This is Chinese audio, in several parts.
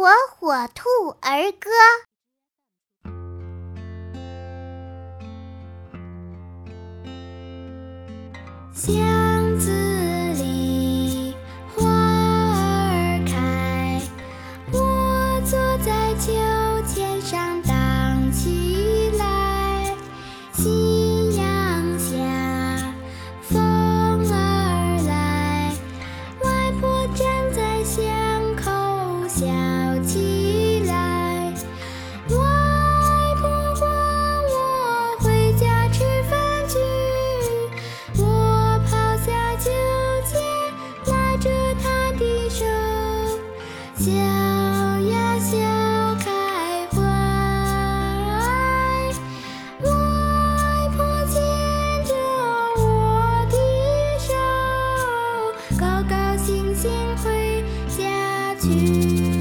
火火兔儿歌。巷子里花儿开，我坐在秋千上荡起笑呀笑开怀外婆牵着我的手高高兴兴回家去。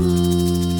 You.